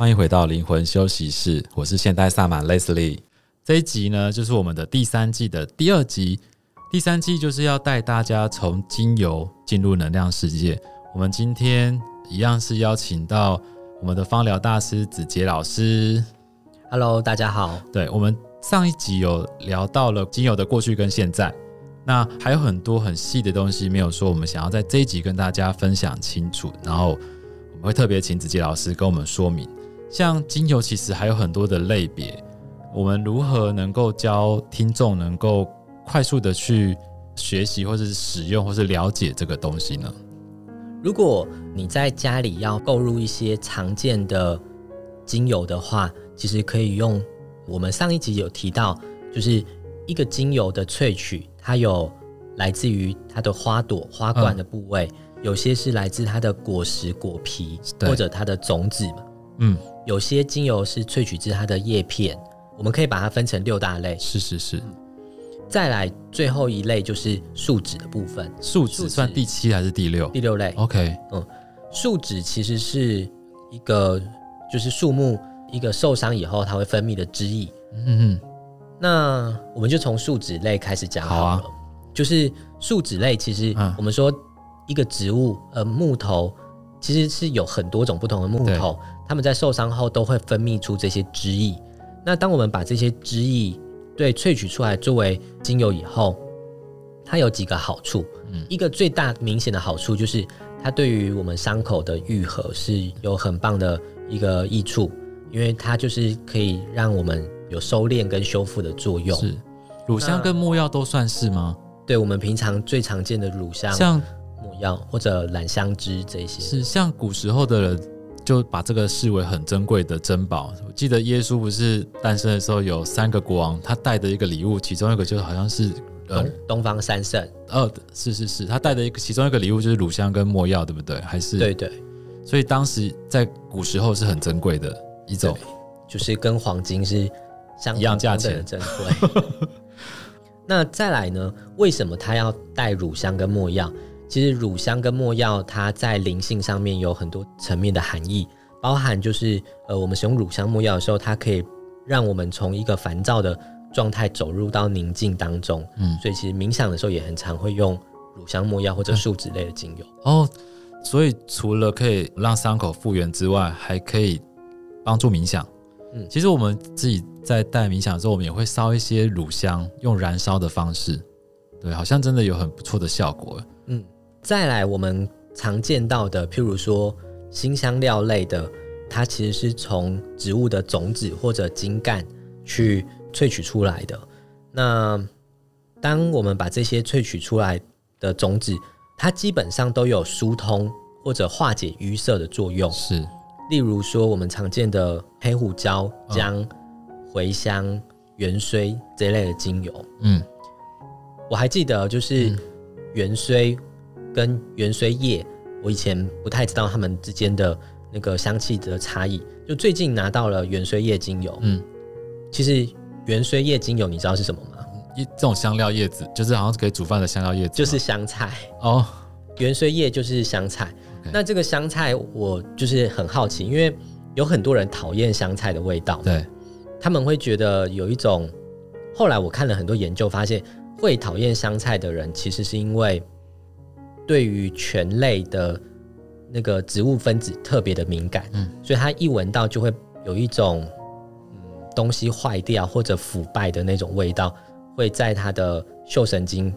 欢迎回到灵魂休息室，我是现代萨满 Leslie。这一集呢，就是我们的第三季的第二集。第三季就是要带大家从精油进入能量世界。我们今天一样是邀请到我们的芳疗大师子杰老师。Hello，大家好。对，我们上一集有聊到了精油的过去跟现在，那还有很多很细的东西没有说，我们想要在这一集跟大家分享清楚。然后我们会特别请子杰老师跟我们说明，像精油其实还有很多的类别，我们如何能够教听众能够快速的去学习，或者是使用，或是了解这个东西呢？如果你在家里要购入一些常见的精油的话，其实可以用我们上一集有提到，就是一个精油的萃取，它有来自于它的花朵、花冠的部位，嗯、有些是来自它的果实、果皮或者它的种子嘛。嗯，有些精油是萃取自它的叶片，我们可以把它分成六大类。是是是。再来最后一类就是树脂的部分，树脂算第七还是第六？第六类。OK，嗯，树脂其实是一个就是树木一个受伤以后它会分泌的汁液。嗯嗯，那我们就从树脂类开始讲好了。好啊。就是树脂类，其实我们说一个植物，呃，木头其实是有很多种不同的木头，它们在受伤后都会分泌出这些汁液。那当我们把这些汁液对，萃取出来作为精油以后，它有几个好处。嗯，一个最大明显的好处就是，它对于我们伤口的愈合是有很棒的一个益处，因为它就是可以让我们有收敛跟修复的作用。是，乳香跟木药都算是吗？对，我们平常最常见的乳香、像木药或者兰香脂这些，是像古时候的人。就把这个视为很珍贵的珍宝。我记得耶稣不是诞生的时候有三个国王，他带的一个礼物，其中一个就好像是东东方三圣。呃、哦，是是是，他带的一个其中一个礼物就是乳香跟没药，对不对？还是对对。所以当时在古时候是很珍贵的一种，就是跟黄金是相一样价钱的珍贵。那再来呢？为什么他要带乳香跟没药？其实乳香跟没药，它在灵性上面有很多层面的含义，包含就是呃，我们使用乳香没药的时候，它可以让我们从一个烦躁的状态走入到宁静当中。嗯，所以其实冥想的时候也很常会用乳香没药或者树脂类的精油。哦，所以除了可以让伤口复原之外，还可以帮助冥想。嗯，其实我们自己在带冥想的时候，我们也会烧一些乳香，用燃烧的方式，对，好像真的有很不错的效果。嗯。再来，我们常见到的，譬如说新香料类的，它其实是从植物的种子或者茎干去萃取出来的。那当我们把这些萃取出来的种子，它基本上都有疏通或者化解淤塞的作用。是，例如说我们常见的黑胡椒、姜、茴香、元荽这一类的精油。嗯，我还记得就是元荽。跟元荽叶，我以前不太知道它们之间的那个香气的差异。就最近拿到了元荽叶精油，嗯，其实元荽叶精油你知道是什么吗？一这种香料叶子，就是好像是可以煮饭的香料叶子，就是香菜哦。元荽叶就是香菜。那这个香菜我就是很好奇，因为有很多人讨厌香菜的味道，对，他们会觉得有一种。后来我看了很多研究，发现会讨厌香菜的人，其实是因为。对于醛类的那个植物分子特别的敏感，嗯，所以它一闻到就会有一种嗯东西坏掉或者腐败的那种味道，会在它的嗅神经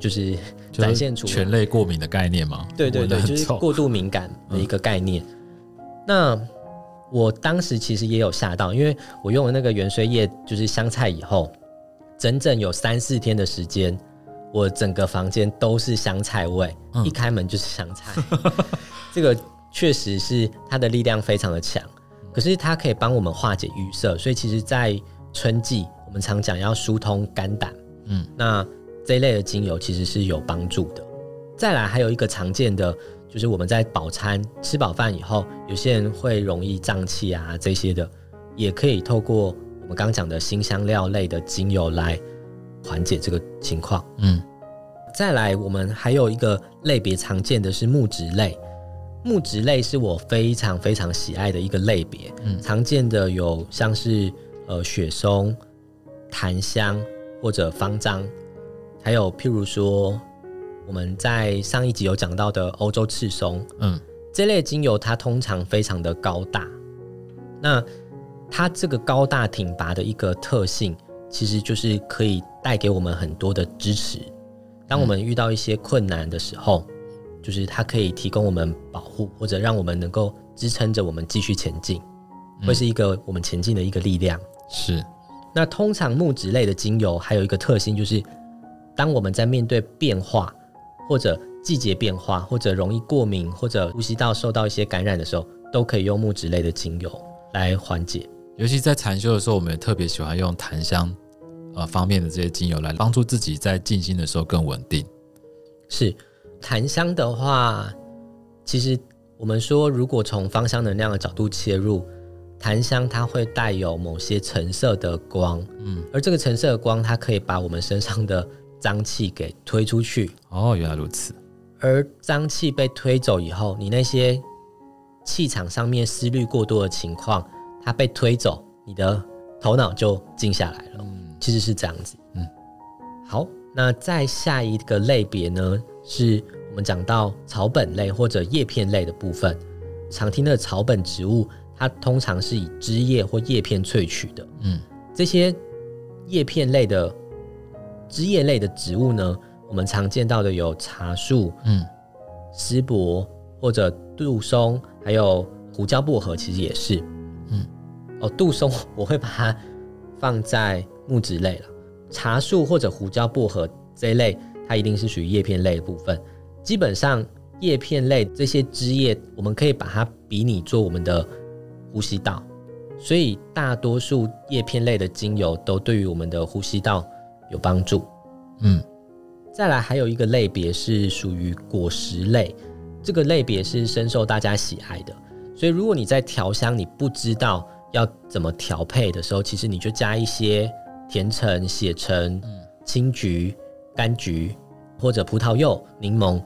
就是展现出醛类过敏的概念吗？对对对，就是过度敏感的一个概念。嗯、那我当时其实也有吓到，因为我用了那个元荽叶就是香菜以后，整整有三四天的时间。我整个房间都是香菜味，嗯、一开门就是香菜。这个确实是它的力量非常的强，可是它可以帮我们化解淤塞，所以其实，在春季我们常讲要疏通肝胆，嗯，那这一类的精油其实是有帮助的。再来还有一个常见的，就是我们在饱餐吃饱饭以后，有些人会容易胀气啊这些的，也可以透过我们刚讲的新香料类的精油来。缓解这个情况，嗯，再来，我们还有一个类别常见的是木质类，木质类是我非常非常喜爱的一个类别。嗯，常见的有像是呃雪松、檀香或者方樟，还有譬如说我们在上一集有讲到的欧洲赤松。嗯，这类精油它通常非常的高大。那它这个高大挺拔的一个特性，其实就是可以带给我们很多的支持。当我们遇到一些困难的时候，就是它可以提供我们保护，或者让我们能够支撑着我们继续前进，会是一个我们前进的一个力量。是。那通常木质类的精油还有一个特性，就是当我们在面对变化，或者季节变化，或者容易过敏，或者呼吸道受到一些感染的时候，都可以用木质类的精油来缓解。尤其在禅修的时候，我们也特别喜欢用檀香呃方面的这些精油来帮助自己在静心的时候更稳定。是。檀香的话，其实我们说，如果从芳香能量的角度切入，檀香它会带有某些橙色的光，嗯，而这个橙色的光，它可以把我们身上的脏气给推出去。哦，原来如此。而脏气被推走以后，你那些气场上面思虑过多的情况，它被推走，你的头脑就静下来了。嗯，其实是这样子。嗯，好。那再下一个类别呢，是我们讲到草本类或者叶片类的部分。常听的草本植物，它通常是以枝叶或叶片萃取的。嗯，这些叶片类的枝叶类的植物呢，我们常见到的有茶树、嗯，丝柏或者杜松，还有胡椒薄荷，其实也是。嗯，哦，杜松 我会把它放在木质类了。茶树或者胡椒薄荷这一类，它一定是属于叶片类的部分。基本上叶片类这些枝叶，我们可以把它比拟做我们的呼吸道，所以大多数叶片类的精油都对于我们的呼吸道有帮助。嗯，再来还有一个类别是属于果实类，这个类别是深受大家喜爱的。所以如果你在调香，你不知道要怎么调配的时候，其实你就加一些。甜橙、血橙、青桔、柑橘，或者葡萄柚、柠檬，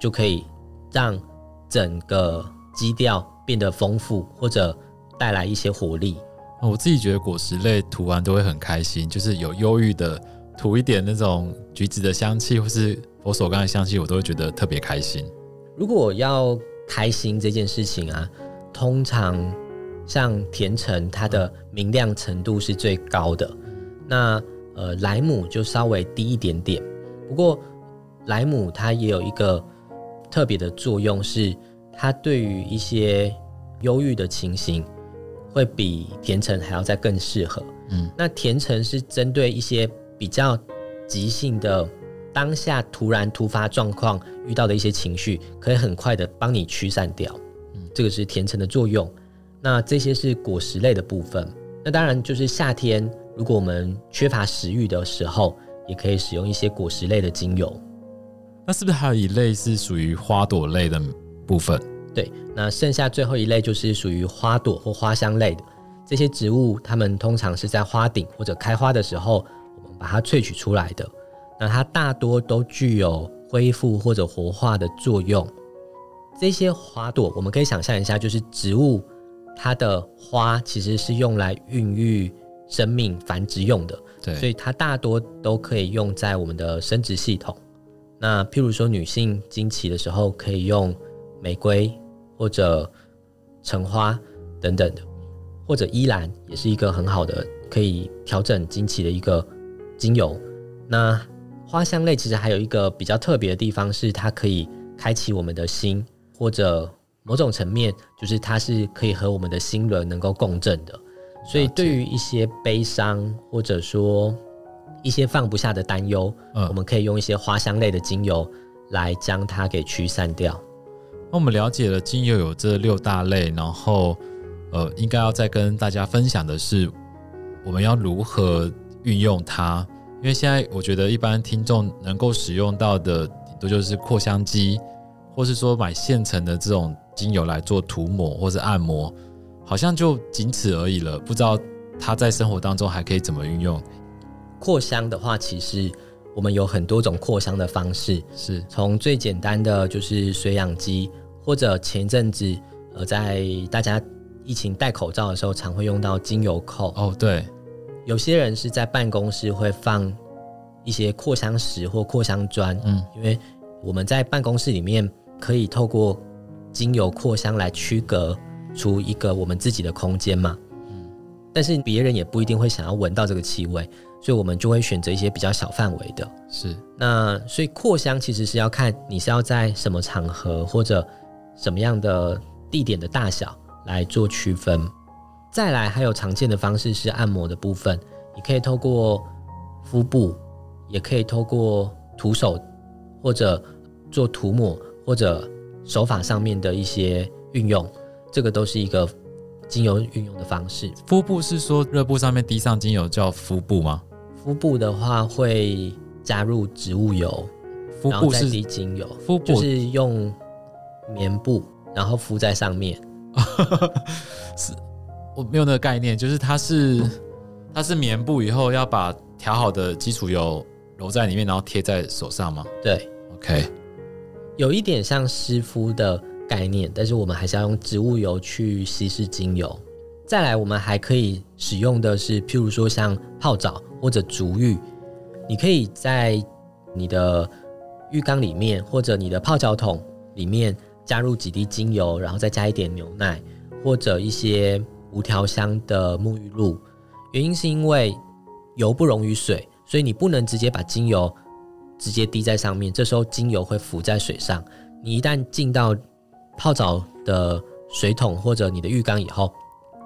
就可以让整个基调变得丰富，或者带来一些活力。我自己觉得果实类涂完都会很开心，就是有忧郁的涂一点那种橘子的香气，或是佛手柑的香气，我都会觉得特别开心。如果要开心这件事情啊，通常像甜橙，它的明亮程度是最高的。那呃，莱姆就稍微低一点点，不过莱姆它也有一个特别的作用，是它对于一些忧郁的情形，会比甜橙还要再更适合。嗯，那甜橙是针对一些比较急性的当下突然突发状况遇到的一些情绪，可以很快的帮你驱散掉。嗯，这个是甜橙的作用。那这些是果实类的部分。那当然就是夏天。如果我们缺乏食欲的时候，也可以使用一些果实类的精油。那是不是还有一类是属于花朵类的部分？对，那剩下最后一类就是属于花朵或花香类的这些植物，它们通常是在花顶或者开花的时候，我们把它萃取出来的。那它大多都具有恢复或者活化的作用。这些花朵，我们可以想象一下，就是植物它的花其实是用来孕育。生命繁殖用的，对，所以它大多都可以用在我们的生殖系统。那譬如说，女性经期的时候可以用玫瑰或者橙花等等的，或者依兰也是一个很好的可以调整经期的一个精油。那花香类其实还有一个比较特别的地方，是它可以开启我们的心，或者某种层面就是它是可以和我们的心轮能够共振的。所以，对于一些悲伤或者说一些放不下的担忧，嗯，我们可以用一些花香类的精油来将它给驱散掉。那我们了解了精油有这六大类，然后呃，应该要再跟大家分享的是，我们要如何运用它？因为现在我觉得一般听众能够使用到的，都就是扩香机，或是说买现成的这种精油来做涂抹或者按摩。好像就仅此而已了，不知道他在生活当中还可以怎么运用。扩香的话，其实我们有很多种扩香的方式，是从最简单的就是水氧机，或者前一阵子呃，在大家疫情戴口罩的时候，常会用到精油扣。哦，对，有些人是在办公室会放一些扩香石或扩香砖，嗯，因为我们在办公室里面可以透过精油扩香来区隔出一个我们自己的空间嘛。嗯但是别人也不一定会想要闻到这个气味，所以我们就会选择一些比较小范围的。是，那所以扩香其实是要看你是要在什么场合或者什么样的地点的大小来做区分。再来还有常见的方式是按摩的部分，你可以透过腹部，也可以透过徒手或者做涂抹或者手法上面的一些运用，这个都是一个。精油运用的方式，敷布是说热布上面滴上精油叫敷布吗？敷布的话会加入植物油，敷布是滴精油，敷布就是用棉布然后敷在上面。是，我没有那个概念，就是它是它是棉布以后要把调好的基础油揉在里面，然后贴在手上吗？对，OK，有一点像湿敷的。概念，但是我们还是要用植物油去稀释精油。再来，我们还可以使用的是，譬如说像泡澡或者足浴，你可以在你的浴缸里面或者你的泡脚桶里面加入几滴精油，然后再加一点牛奶或者一些无调香的沐浴露。原因是因为油不溶于水，所以你不能直接把精油直接滴在上面，这时候精油会浮在水上。你一旦进到泡澡的水桶或者你的浴缸以后，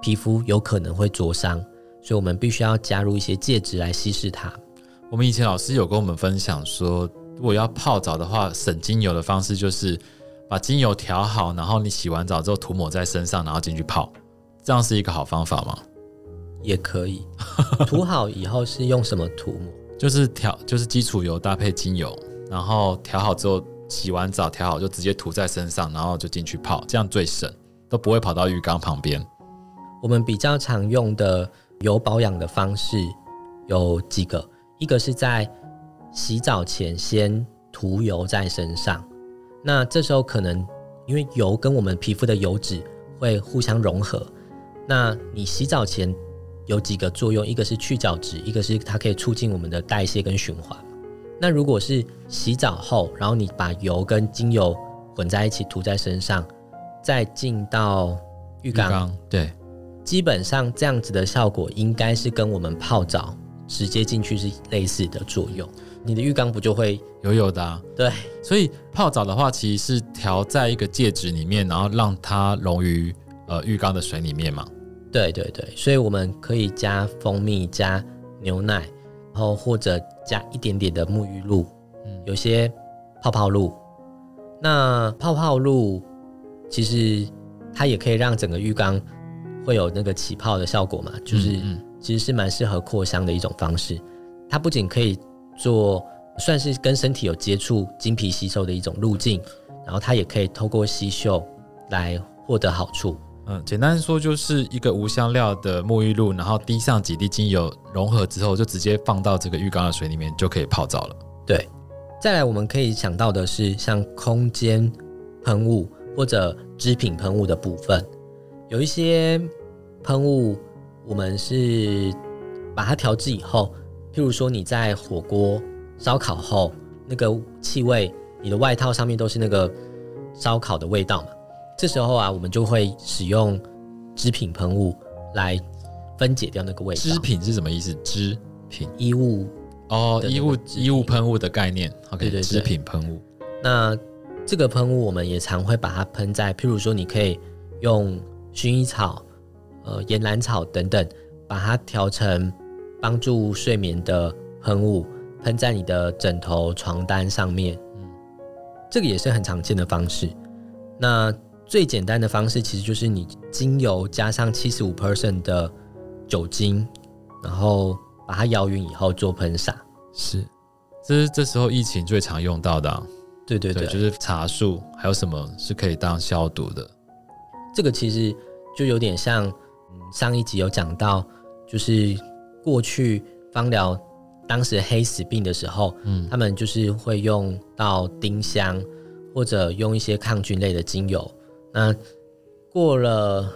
皮肤有可能会灼伤，所以我们必须要加入一些介质来稀释它。我们以前老师有跟我们分享说，如果要泡澡的话，省精油的方式就是把精油调好，然后你洗完澡之后涂抹在身上，然后进去泡，这样是一个好方法吗？也可以，涂好以后是用什么涂抹？就是调，就是基础油搭配精油，然后调好之后。洗完澡调好就直接涂在身上，然后就进去泡，这样最省，都不会跑到浴缸旁边。我们比较常用的油保养的方式有几个，一个是在洗澡前先涂油在身上，那这时候可能因为油跟我们皮肤的油脂会互相融合，那你洗澡前有几个作用，一个是去角质，一个是它可以促进我们的代谢跟循环。那如果是洗澡后，然后你把油跟精油混在一起涂在身上，再进到浴缸，浴缸，对，基本上这样子的效果应该是跟我们泡澡直接进去是类似的作用。你的浴缸不就会油油的啊？对，所以泡澡的话，其实是调在一个介质里面，然后让它溶于呃浴缸的水里面嘛。对对对，所以我们可以加蜂蜜、加牛奶。然后或者加一点点的沐浴露，嗯，有些泡泡露。那泡泡露其实它也可以让整个浴缸会有那个起泡的效果嘛，就是其实是蛮适合扩香的一种方式。它不仅可以做算是跟身体有接触、经皮吸收的一种路径，然后它也可以透过吸嗅来获得好处。嗯，简单说就是一个无香料的沐浴露，然后滴上几滴精油，融合之后就直接放到这个浴缸的水里面就可以泡澡了。对，再来我们可以想到的是像空间喷雾或者织品喷雾的部分，有一些喷雾我们是把它调制以后，譬如说你在火锅烧烤后，那个气味，你的外套上面都是那个烧烤的味道嘛。这时候啊，我们就会使用织品喷雾来分解掉那个味道。织品是什么意思？织品衣物哦，衣物衣物喷雾的概念。OK，对对对，织品喷雾。那这个喷雾我们也常会把它喷在，譬如说，你可以用薰衣草、呃岩兰草等等，把它调成帮助睡眠的喷雾，喷在你的枕头、床单上面。嗯，这个也是很常见的方式。那最简单的方式其实就是你精油加上七十五 percent 的酒精，然后把它摇匀以后做喷洒。是，这是这时候疫情最常用到的啊。对对对，对，就是茶树，还有什么是可以当消毒的？这个其实就有点像，上一集有讲到，就是过去芳疗当时黑死病的时候，嗯，他们就是会用到丁香。或者用一些抗菌类的精油。那过了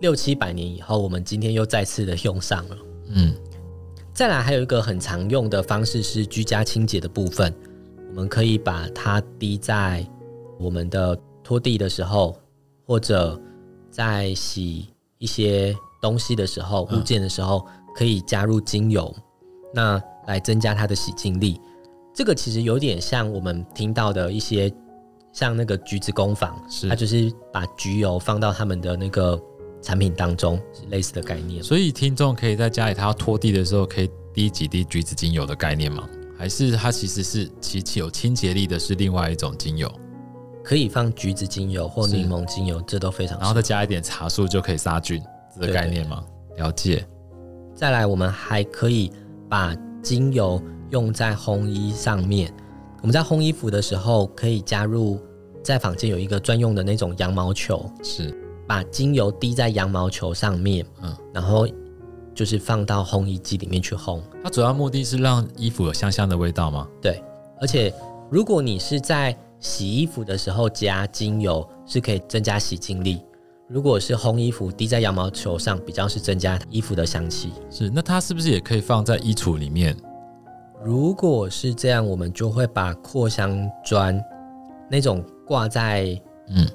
六七百年以后，我们今天又再次的用上了。嗯，再来还有一个很常用的方式是居家清洁的部分，我们可以把它滴在我们的拖地的时候，或者在洗一些东西的时候、物件的时候，可以加入精油，那来增加它的洗净力。这个其实有点像我们听到的一些，像那个橘子工坊，是它就是把橘油放到他们的那个产品当中，是类似的概念。所以听众可以在家里，他要拖地的时候，可以滴几滴橘子精油的概念吗？还是它其实是其其有清洁力的，是另外一种精油？可以放橘子精油或柠檬精油，这都非常。然后再加一点茶树就可以杀菌，这个概念吗？了解。再来，我们还可以把精油。用在烘衣上面，我们在烘衣服的时候，可以加入在房间有一个专用的那种羊毛球，是把精油滴在羊毛球上面，嗯，然后就是放到烘衣机里面去烘。它主要目的是让衣服有香香的味道吗？对，而且如果你是在洗衣服的时候加精油，是可以增加洗净力；如果是烘衣服滴在羊毛球上，比较是增加衣服的香气。是，那它是不是也可以放在衣橱里面？如果是这样，我们就会把扩香砖那种挂在嗯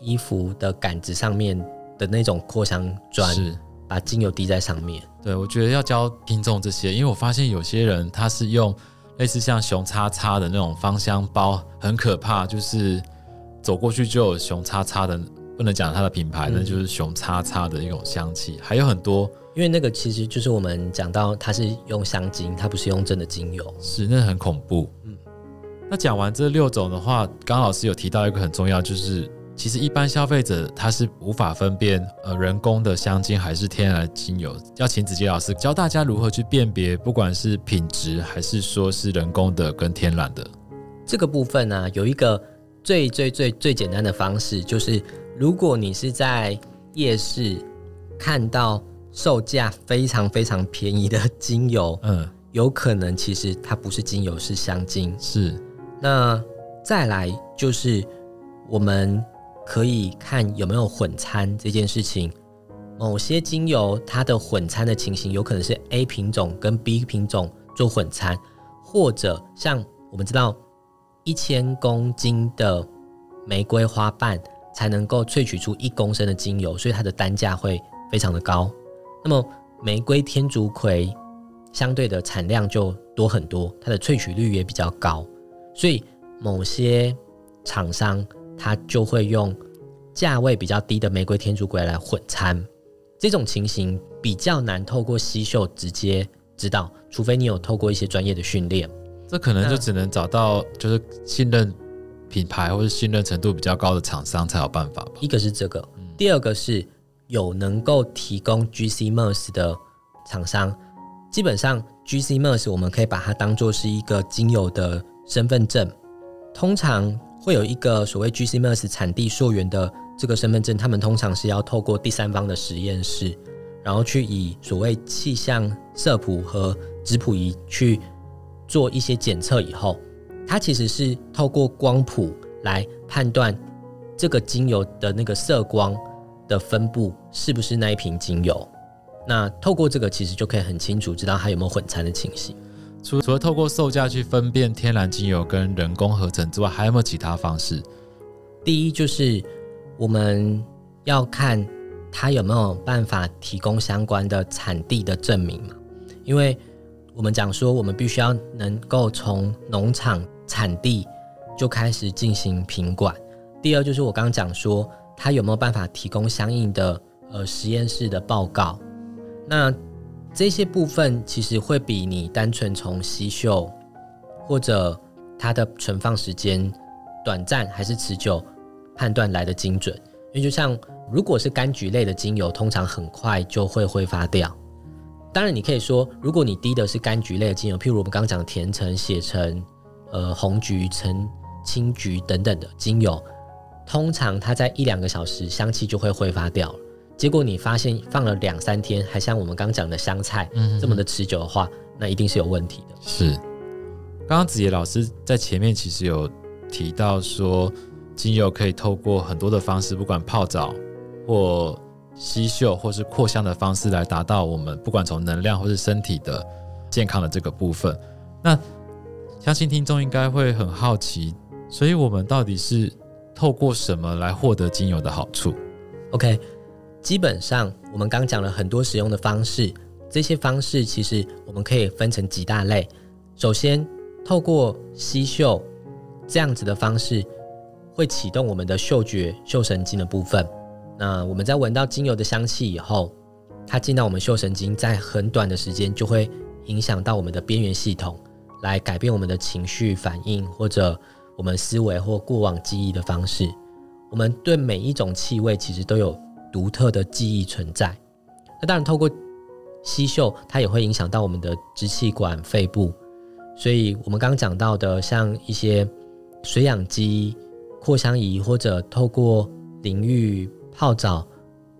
衣服的杆子上面的那种扩香砖，是把精油滴在上面。对，我觉得要教听众这些，因为我发现有些人他是用类似像熊叉叉的那种芳香包，很可怕，就是走过去就有熊叉叉的，不能讲它的品牌，那、嗯、就是熊叉叉的一种香气，还有很多。因为那个其实就是我们讲到，它是用香精，它不是用真的精油，是那很恐怖。嗯，那讲完这六种的话，刚刚老师有提到一个很重要，就是其实一般消费者他是无法分辨呃人工的香精还是天然的精油，要请子杰老师教大家如何去辨别，不管是品质还是说是人工的跟天然的。这个部分呢、啊，有一个最最最最简单的方式，就是如果你是在夜市看到。售价非常非常便宜的精油，嗯，有可能其实它不是精油，是香精。是，那再来就是我们可以看有没有混掺这件事情。某些精油它的混掺的情形，有可能是 A 品种跟 B 品种做混掺，或者像我们知道一千公斤的玫瑰花瓣才能够萃取出一公升的精油，所以它的单价会非常的高。那么玫瑰天竺葵相对的产量就多很多，它的萃取率也比较高，所以某些厂商它就会用价位比较低的玫瑰天竺葵来混掺，这种情形比较难透过吸嗅直接知道，除非你有透过一些专业的训练。这可能就只能找到就是信任品牌或者信任程度比较高的厂商才有办法吧。一个是这个，第二个是。有能够提供 GC-MS 的厂商，基本上 GC-MS 我们可以把它当做是一个精油的身份证。通常会有一个所谓 GC-MS 产地溯源的这个身份证，他们通常是要透过第三方的实验室，然后去以所谓气象色谱和质谱仪去做一些检测以后，它其实是透过光谱来判断这个精油的那个色光。的分布是不是那一瓶精油？那透过这个，其实就可以很清楚知道它有没有混掺的情形。除除了透过售价去分辨天然精油跟人工合成之外，还有没有其他方式？第一就是我们要看它有没有办法提供相关的产地的证明嘛，因为我们讲说，我们必须要能够从农场产地就开始进行品管。第二就是我刚刚讲说。他有没有办法提供相应的呃实验室的报告？那这些部分其实会比你单纯从吸嗅或者它的存放时间短暂还是持久判断来得精准。因为就像如果是柑橘类的精油，通常很快就会挥发掉。当然，你可以说，如果你滴的是柑橘类的精油，譬如我们刚刚讲的甜橙、血橙、呃红橘、橙、青橘等等的精油。通常它在一两个小时香气就会挥发掉了，结果你发现放了两三天，还像我们刚讲的香菜这么的持久的话，嗯、那一定是有问题的。是，刚刚子杰老师在前面其实有提到说，精油可以透过很多的方式，不管泡澡或吸嗅或是扩香的方式，来达到我们不管从能量或是身体的健康的这个部分。那相信听众应该会很好奇，所以我们到底是透过什么来获得精油的好处？OK，基本上我们刚讲了很多使用的方式，这些方式其实我们可以分成几大类。首先，透过吸嗅这样子的方式，会启动我们的嗅觉嗅神经的部分。那我们在闻到精油的香气以后，它进到我们嗅神经，在很短的时间就会影响到我们的边缘系统，来改变我们的情绪反应或者我们思维或过往记忆的方式。我们对每一种气味其实都有独特的记忆存在。那当然，透过吸嗅，它也会影响到我们的支气管、肺部。所以，我们刚刚讲到的，像一些水氧机、扩香仪，或者透过淋浴、泡澡，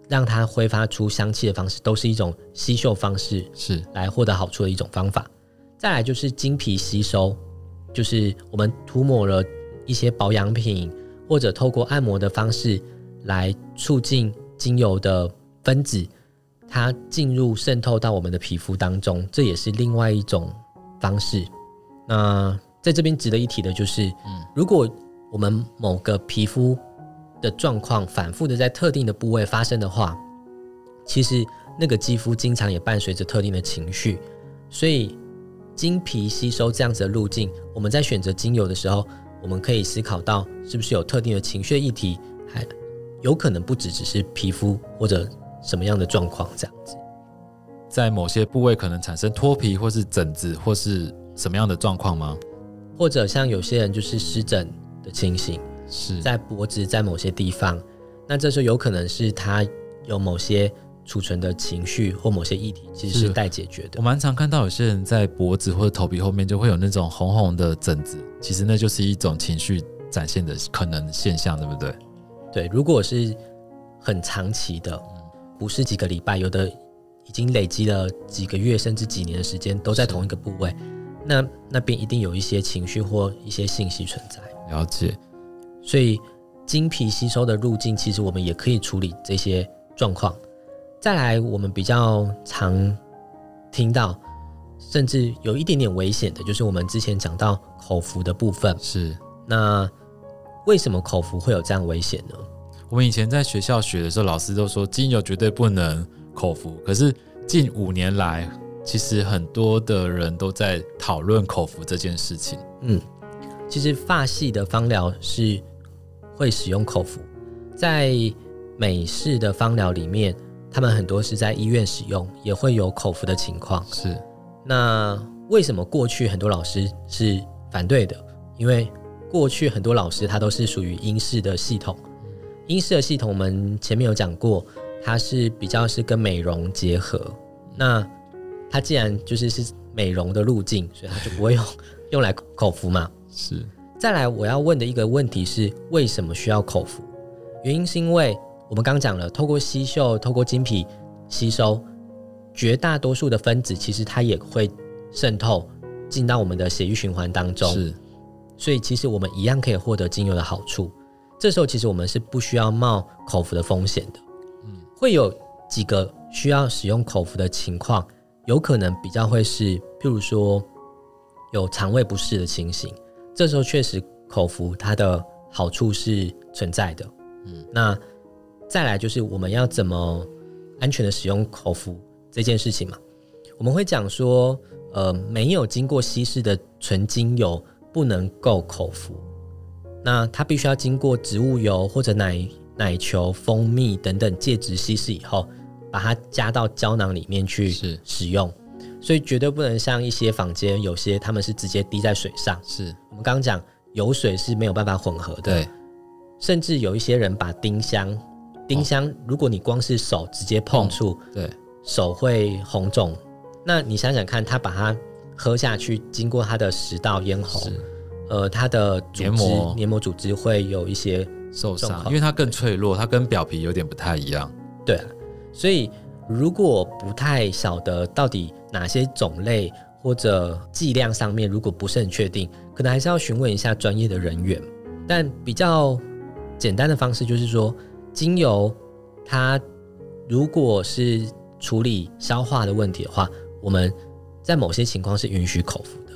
让它挥发出香气的方式，都是一种吸嗅方式，是来获得好处的一种方法。再来就是经皮吸收，就是我们涂抹了一些保养品，或者透过按摩的方式来促进精油的分子，它进入渗透到我们的皮肤当中，这也是另外一种方式。那在这边值得一提的就是，嗯，如果我们某个皮肤的状况反复的在特定的部位发生的话，其实那个肌肤经常也伴随着特定的情绪，所以经皮吸收这样子的路径，我们在选择精油的时候，我们可以思考到是不是有特定的情绪议题，还有可能不只只是皮肤或者什么样的状况这样子，在某些部位可能产生脱皮或是疹子或是。什么样的状况吗？或者像有些人就是湿疹的情形，是在脖子，在某些地方，那这时候有可能是他有某些储存的情绪或某些议题，其实是待解决的。我蛮常看到有些人在脖子或者头皮后面就会有那种红红的疹子，其实那就是一种情绪展现的可能现象，对不对？对，如果是很长期的，不是几个礼拜，有的已经累积了几个月甚至几年的时间，都在同一个部位。那那边一定有一些情绪或一些信息存在。了解，所以经皮吸收的路径，其实我们也可以处理这些状况。再来，我们比较常听到，甚至有一点点危险的，就是我们之前讲到口服的部分。是，那为什么口服会有这样危险呢？我们以前在学校学的时候，老师都说精油绝对不能口服。可是近五年来，其实很多的人都在讨论口服这件事情。嗯，其实发系的芳疗是会使用口服，在美式的芳疗里面，他们很多是在医院使用，也会有口服的情况。是，那为什么过去很多老师是反对的？因为过去很多老师他都是属于英式的系统，英式的系统我们前面有讲过，它是比较是跟美容结合。那它既然就是是美容的路径，所以它就不会用用来口服嘛。是。再来，我要问的一个问题是，为什么需要口服？原因是因为我们刚讲了，透过吸嗅，透过经皮吸收，绝大多数的分子其实它也会渗透进到我们的血液循环当中。是。所以其实我们一样可以获得精油的好处。这时候其实我们是不需要冒口服的风险的。嗯。会有几个需要使用口服的情况。有可能比较会是，譬如说有肠胃不适的情形，这时候确实口服它的好处是存在的。嗯，那再来就是我们要怎么安全的使用口服这件事情嘛？我们会讲说，呃，没有经过稀释的纯精油不能够口服，那它必须要经过植物油或者奶奶球、蜂蜜等等介质稀释以后。把它加到胶囊里面去使用，所以绝对不能像一些坊间有些他们是直接滴在水上。是我们刚刚讲油水是没有办法混合的，对。甚至有一些人把丁香，丁香如果你光是手直接碰触，对，手会红肿。那你想想看，他把它喝下去，经过他的食道咽喉，呃，他的黏膜黏膜组织会有一些受伤，因为它更脆弱，它跟表皮有点不太一样。对。所以，如果不太晓得到底哪些种类或者剂量上面，如果不是很确定，可能还是要询问一下专业的人员。但比较简单的方式就是说，精油它如果是处理消化的问题的话，我们在某些情况是允许口服的。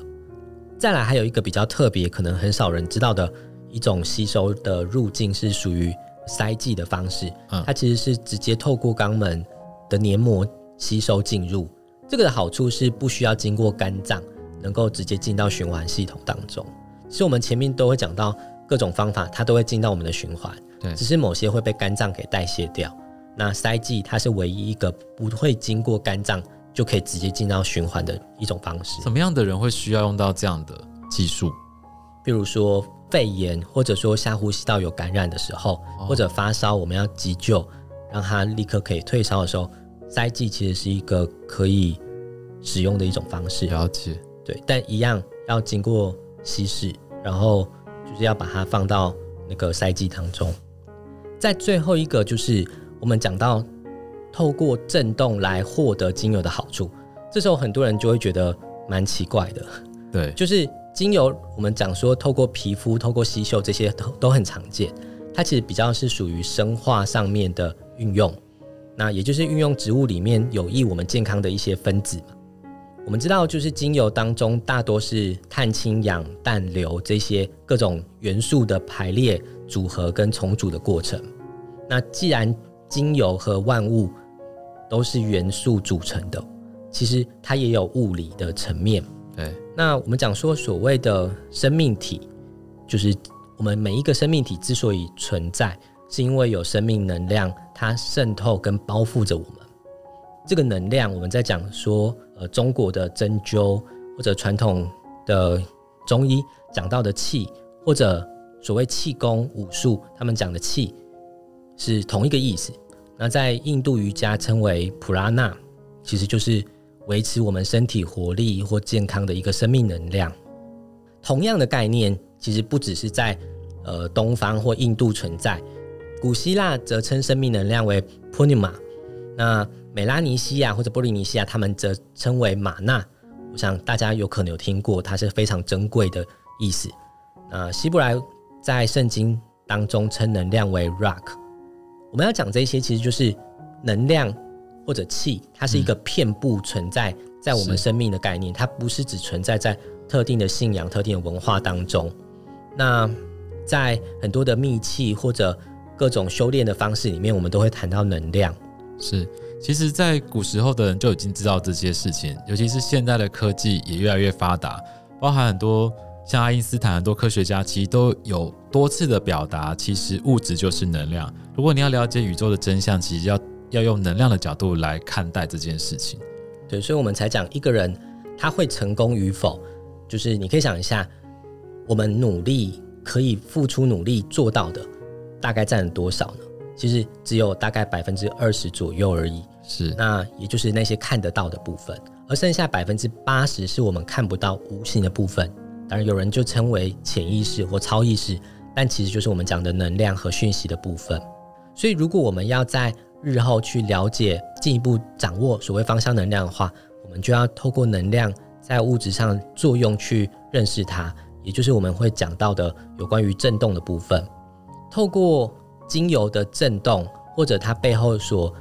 再来还有一个比较特别，可能很少人知道的一种吸收的路径是属于塞剂的方式。嗯，它其实是直接透过肛门的黏膜吸收进入。这个的好处是不需要经过肝脏，能够直接进到循环系统当中。其实我们前面都会讲到各种方法，它都会进到我们的循环。对，只是某些会被肝脏给代谢掉。那塞剂它是唯一一个不会经过肝脏就可以直接进到循环的一种方式。什么样的人会需要用到这样的技术？比如说肺炎，或者说下呼吸道有感染的时候，哦、或者发烧，我们要急救，让他立刻可以退烧的时候，塞剂其实是一个可以使用的一种方式。了解。对，但一样要经过稀释，然后就是要把它放到那个塞剂当中。在最后一个就是我们讲到透过震动来获得精油的好处，这时候很多人就会觉得蛮奇怪的。对，就是精油，我们讲说透过皮肤、透过吸嗅这些都都很常见，它其实比较是属于生化上面的运用，那也就是运用植物里面有益我们健康的一些分子嘛。我们知道，就是精油当中大多是碳、氢、氧、氮、硫这些各种元素的排列组合跟重组的过程。那既然精油和万物都是元素组成的，其实它也有物理的层面。对，那我们讲说所谓的生命体，就是我们每一个生命体之所以存在，是因为有生命能量，它渗透跟包覆着我们。这个能量，我们在讲说。呃，中国的针灸或者传统的中医讲到的气，或者所谓气功、武术，他们讲的气是同一个意思。那在印度瑜伽称为普拉纳，其实就是维持我们身体活力或健康的一个生命能量。同样的概念，其实不只是在呃东方或印度存在，古希腊则称生命能量为 Pneuma。那美拉尼西亚或者波利尼西亚，他们则称为玛纳。我想大家有可能有听过，它是非常珍贵的意思。呃，希伯来在圣经当中称能量为 rock。我们要讲这些，其实就是能量或者气，它是一个遍布存在在我们生命的概念，它不是只存在在特定的信仰、特定的文化当中。那在很多的密器或者各种修炼的方式里面，我们都会谈到能量。是。其实，在古时候的人就已经知道这些事情，尤其是现代的科技也越来越发达，包含很多像爱因斯坦，很多科学家其实都有多次的表达，其实物质就是能量。如果你要了解宇宙的真相，其实要要用能量的角度来看待这件事情。对，所以我们才讲一个人他会成功与否，就是你可以想一下，我们努力可以付出努力做到的，大概占了多少呢？其实只有大概百分之二十左右而已。是，那也就是那些看得到的部分，而剩下百分之八十是我们看不到无形的部分。当然，有人就称为潜意识或超意识，但其实就是我们讲的能量和讯息的部分。所以，如果我们要在日后去了解、进一步掌握所谓芳香能量的话，我们就要透过能量在物质上作用去认识它，也就是我们会讲到的有关于震动的部分。透过精油的震动，或者它背后所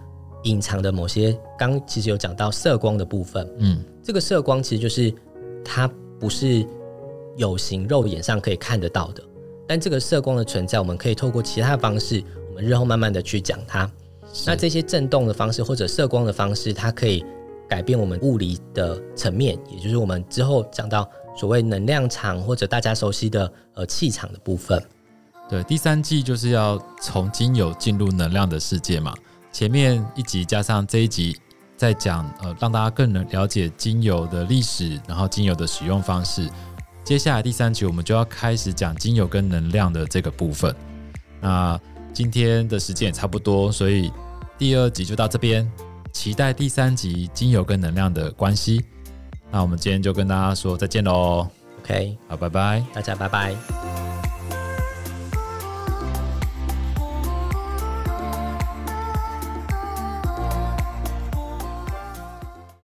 隐藏的某些，刚其实有讲到色光的部分，嗯，这个色光其实就是它不是有形肉眼上可以看得到的，但这个色光的存在，我们可以透过其他的方式，我们日后慢慢的去讲它。那这些震动的方式或者色光的方式，它可以改变我们物理的层面，也就是我们之后讲到所谓能量场或者大家熟悉的呃气场的部分。对，第三季就是要从精油进入能量的世界嘛。前面一集加上这一集，在讲呃，让大家更能了解精油的历史，然后精油的使用方式。接下来第三集，我们就要开始讲精油跟能量的这个部分。那今天的时间也差不多，所以第二集就到这边，期待第三集精油跟能量的关系。那我们今天就跟大家说再见喽。OK，好，拜拜，大家拜拜。